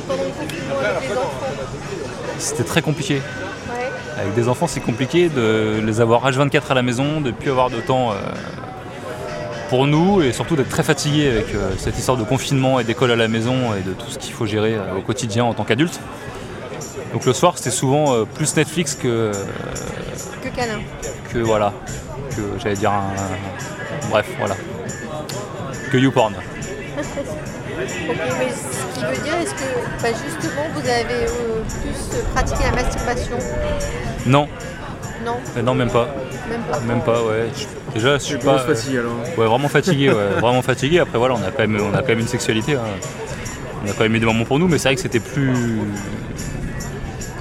compliqué pendant le confinement avec les enfants C'était très compliqué. Ouais. Avec des enfants, c'est compliqué de les avoir H24 à la maison, de ne plus avoir de temps euh, pour nous et surtout d'être très fatigué avec euh, cette histoire de confinement et d'école à la maison et de tout ce qu'il faut gérer euh, au quotidien en tant qu'adulte. Donc le soir, c'était souvent euh, plus Netflix que, Que câlin. que voilà, que j'allais dire un, un- bref, voilà, que YouPorn. Ok, mais ce qui veut dire, est-ce que bah, justement vous avez euh, plus pratiqué la masturbation? Non, Non, euh, non même pas, même pas? même pas, ouais. Je- déjà, je suis pas, Grosse fatigue alors. Ouais, vraiment fatigué, ouais, vraiment fatigué. Après, voilà, on a quand même, on a quand même une sexualité. hein. On a quand même eu des moments pour nous, mais c'est vrai que c'était plus,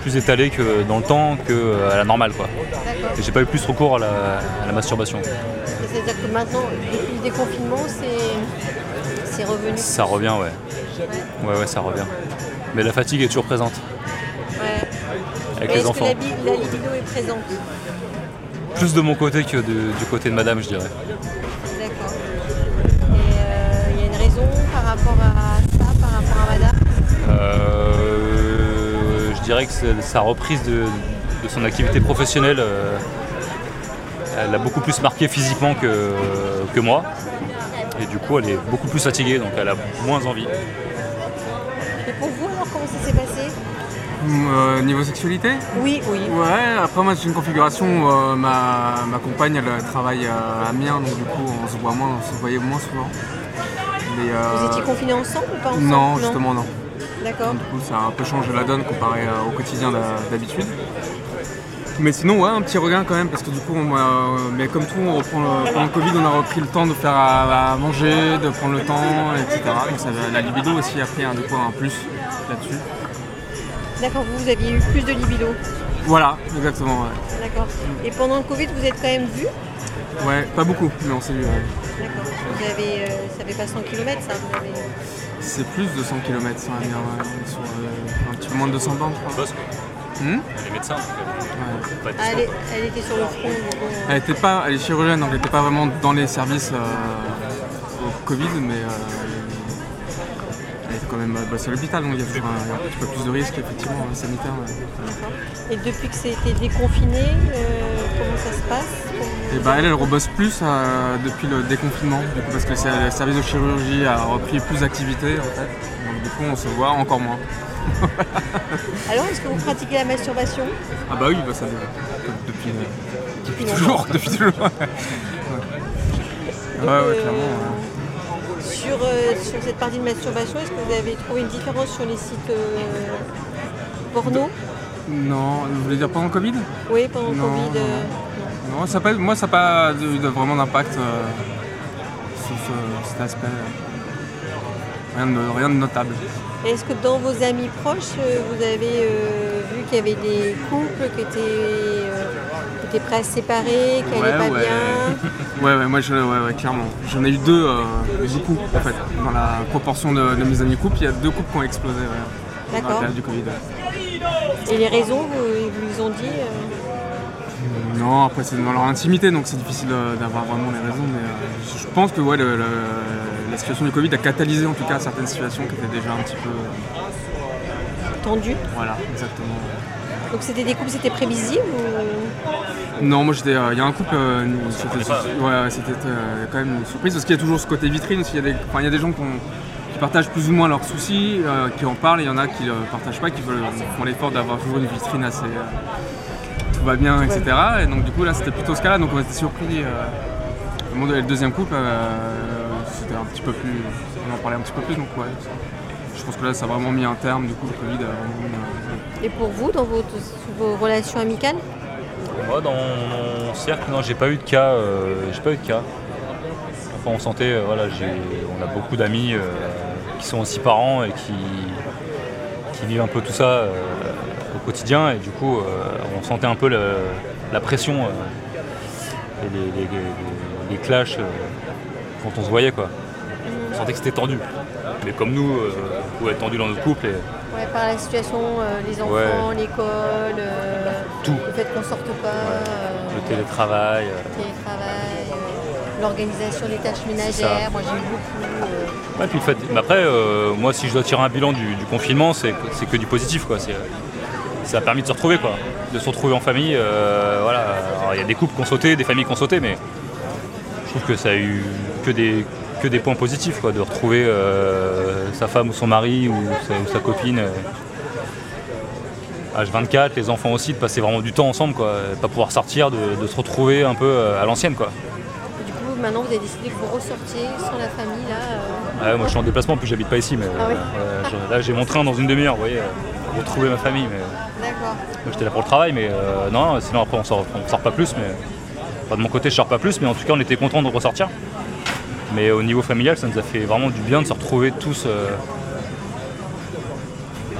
plus étalé que dans le temps que à la normale, quoi. D'accord. Et j'ai pas eu plus recours à la, à la masturbation. C'est-à-dire que maintenant, depuis le déconfinement, c'est c'est revenu. Ça revient, ouais. Ouais, ouais, ça revient. Mais la fatigue est toujours présente Ouais. avec Mais les Est-ce que enfants. la, bi- la libido est présente Plus de mon côté que du côté de madame, je dirais. D'accord. Et euh, il y a une raison par rapport à ça, par rapport à madame Euh, je dirais que c'est- sa reprise de, de son activité professionnelle, euh, elle a beaucoup plus marqué physiquement que, que moi. Et du coup, elle est beaucoup plus fatiguée, donc elle a moins envie. Et pour vous, alors, comment ça s'est passé? Euh, niveau sexualité? Oui, oui. Ouais, après moi j'ai une configuration où euh, ma, ma compagne elle travaille euh, à Amiens donc du coup on se voit moins, on se voyait moins souvent. Mais, euh, Vous étiez confinés ensemble ou pas ensemble? Non, justement non. D'accord. Du coup ça a un peu changé la donne comparé euh, au quotidien d'ha- d'habitude. Mais sinon ouais un petit regain quand même parce que du coup on, euh, mais comme tout on reprend le, pendant le Covid on a repris le temps de faire à, à manger, de prendre le temps, etc. Donc ça, la libido aussi a pris un, coup, un plus là-dessus. D'accord, vous, vous aviez eu plus de libido. Voilà, exactement. Ouais. D'accord. Et pendant le Covid, vous êtes quand même vu? Ouais, pas beaucoup, mais on s'est vu. ouais. D'accord. Vous avez, euh, ça fait pas 100 km, ça vous avez... C'est plus de 100 km la mer, ouais, sur euh, un petit peu moins de 200 bornes, je crois. Hmm Elle est médecin, donc Ouais. elle peut pas être elle, dispo. est- elle était sur le front. coup. Elle était pas, elle est chirurgienne, donc elle était pas vraiment dans les services euh, au Covid, mais euh, elle était quand même euh, bossée à l'hôpital, donc il y a toujours un, petit peu plus de risques effectivement euh, sanitaires. ouais. Et depuis que c'était déconfiné, euh, comment ça se passe Et bah elle, elle rebosse plus euh, depuis le déconfinement, du coup, parce que le service de chirurgie a repris plus d'activité en fait. Du coup on se voit encore moins. Alors, est-ce que vous pratiquez la masturbation? Ah bah oui, bah ça depuis, euh, depuis longtemps. toujours, depuis toujours. ouais, ouais, ouais, clairement. ouais. sur, euh, sur cette partie de masturbation, est-ce que vous avez trouvé une différence sur les sites euh, porno? Non, vous voulez dire pendant le Covid? Oui, pendant Non, Covid. non, Non, ça pas- moi ça n'a pas eu de- vraiment d'impact sur ce- cet aspect. Rien de, rien de notable. Est-ce que dans vos amis proches, euh, vous avez euh, vu qu'il y avait des couples qui étaient, euh, qui étaient prêts à se séparer, qui n'allaient pas ouais. bien ouais, ouais, moi je, ouais, ouais, clairement. J'en ai eu deux, euh, beaucoup en fait. Dans la proportion de, de mes amis couples, il y a deux couples qui ont explosé ouais, dans la D'accord. période du Covid. ouais. Et les raisons, vous, ils vous ont dit euh, Non, après c'est dans leur intimité, donc c'est difficile euh, d'avoir vraiment les raisons. Mais euh, je pense que ouais, le- le- la situation du Covid a catalysé en tout cas certaines situations qui étaient déjà un petit peu. euh, tendues voilà, exactement. Donc c'était des couples, c'était prévisible ou... Non, moi j'étais. Il y a un couple, euh, c'était ouais, euh, quand même une surprise parce qu'il y a toujours ce côté vitrine. Il y a des, enfin, il y a des gens qui, ont- qui partagent plus ou moins leurs soucis, qui en parlent. Il y en a qui ne partagent pas, qui veulent, font l'effort d'avoir toujours une vitrine assez. Tout va bien, etc. Et donc du coup là c'était plutôt ce cas-là. Donc on était surpris. euh, le deuxième couple, euh, c'était un petit peu plus. On en parlait un petit peu plus. Donc ouais. Je pense que là ça a vraiment mis un terme. Du coup le Covid a Et pour vous, dans vos, vos relations amicales? Moi, dans mon cercle, non, j'ai pas eu de cas. euh, j'ai pas eu de cas. Enfin, on sentait, euh, voilà, j'ai, on a beaucoup d'amis euh, qui sont aussi parents et qui, qui vivent un peu tout ça euh, au quotidien. Et du coup, euh, on sentait un peu le- la pression euh, et les, les- les- les clashs euh, quand on se voyait, quoi. On sentait que c'était tendu. Mais comme nous, on pouvait être tendu dans notre couple. Et, Ouais, par la situation, euh, les enfants, Ouais. l'école, euh, Tout. le fait qu'on sorte pas, le télétravail. le télétravail. euh. l'organisation des tâches ménagères. Moi, j'ai beaucoup. puis le fait- mais après, moi, si je dois tirer un bilan du, du confinement, c'est c'est que du positif, quoi. Ça a permis de se retrouver, quoi. De se retrouver en famille. euh, voilà. Il y a des couples qui ont sauté, des familles qui ont sauté, mais je trouve que ça a eu que des, que des points positifs, quoi. De retrouver euh, sa femme ou son mari ou sa, ou sa copine. euh, H24, les enfants aussi, de passer vraiment du temps ensemble, quoi. Pas pouvoir sortir, de, de se retrouver un peu à l'ancienne, quoi. Du coup, maintenant, vous avez décidé que vous ressortiez sans la famille, là. euh, Ouais, moi je suis en déplacement, puis j'habite pas ici, mais Ah oui. euh, là j'ai mon train dans une demi-heure, vous voyez, retrouver ma famille. Mais D'accord. moi, j'étais là pour le travail, mais euh, non, sinon après on sort, on sort pas plus. Mais enfin, de mon côté, je sors pas plus, mais en tout cas on était content de ressortir. Mais au niveau familial, ça nous a fait vraiment du bien de se retrouver tous. euh,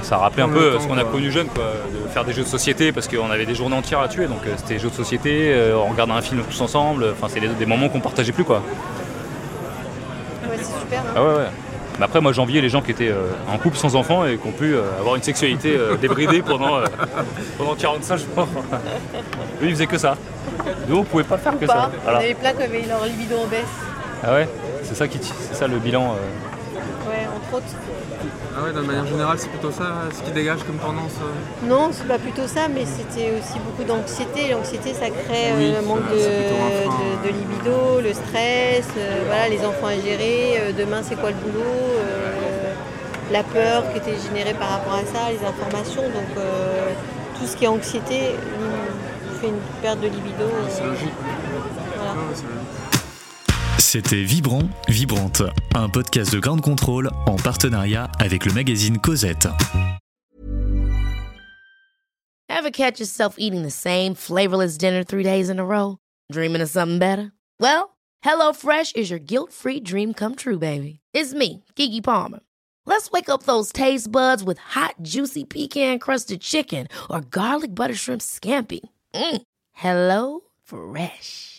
ça a rappelé un peu euh, temps, ce qu'on a connu jeune, quoi, de faire des jeux de société parce qu'on avait des journées entières à tuer, donc euh, c'était jeux de société, euh, on regardait un film tous ensemble, enfin c'est des, des moments qu'on partageait plus quoi. Ouais, c'est super. hein. Ah ouais, ouais. Mais après, moi, j'enviais les gens qui étaient euh, en couple sans enfants et qui ont pu euh, avoir une sexualité euh, débridée pendant, pendant 45 jours. Eux, ils faisaient que ça. Nous, on pouvait pas faire Ou que pas. ça. Voilà. avait plein qui avaient leur libido en baisse. Ah ouais? C'est ça, qui, c'est ça le bilan. Ouais, entre autres. Ah ouais, de manière générale, c'est plutôt ça ce qui dégage comme tendance. euh. Non, c'est pas plutôt ça, mais c'était aussi beaucoup d'anxiété. L'anxiété, ça crée Oui, euh, un manque de, frein, libido, le stress, euh, voilà, les enfants à gérer, euh, demain c'est quoi le boulot, la peur qui était générée par rapport à ça, les informations. Donc tout ce qui est anxiété nous fait une perte de libido. C'est logique. C'était Vibrant, Vibrante, un podcast de Grande Contrôle en partenariat avec le magazine Cosette. Ever catch yourself eating the same flavorless dinner three days in a row? Dreaming of something better? Well, HelloFresh is your guilt-free dream come true, baby. It's me, Kiki Palmer. Let's wake up those taste buds with hot, juicy pecan-crusted chicken or garlic butter shrimp scampi. Mm. Hello Fresh.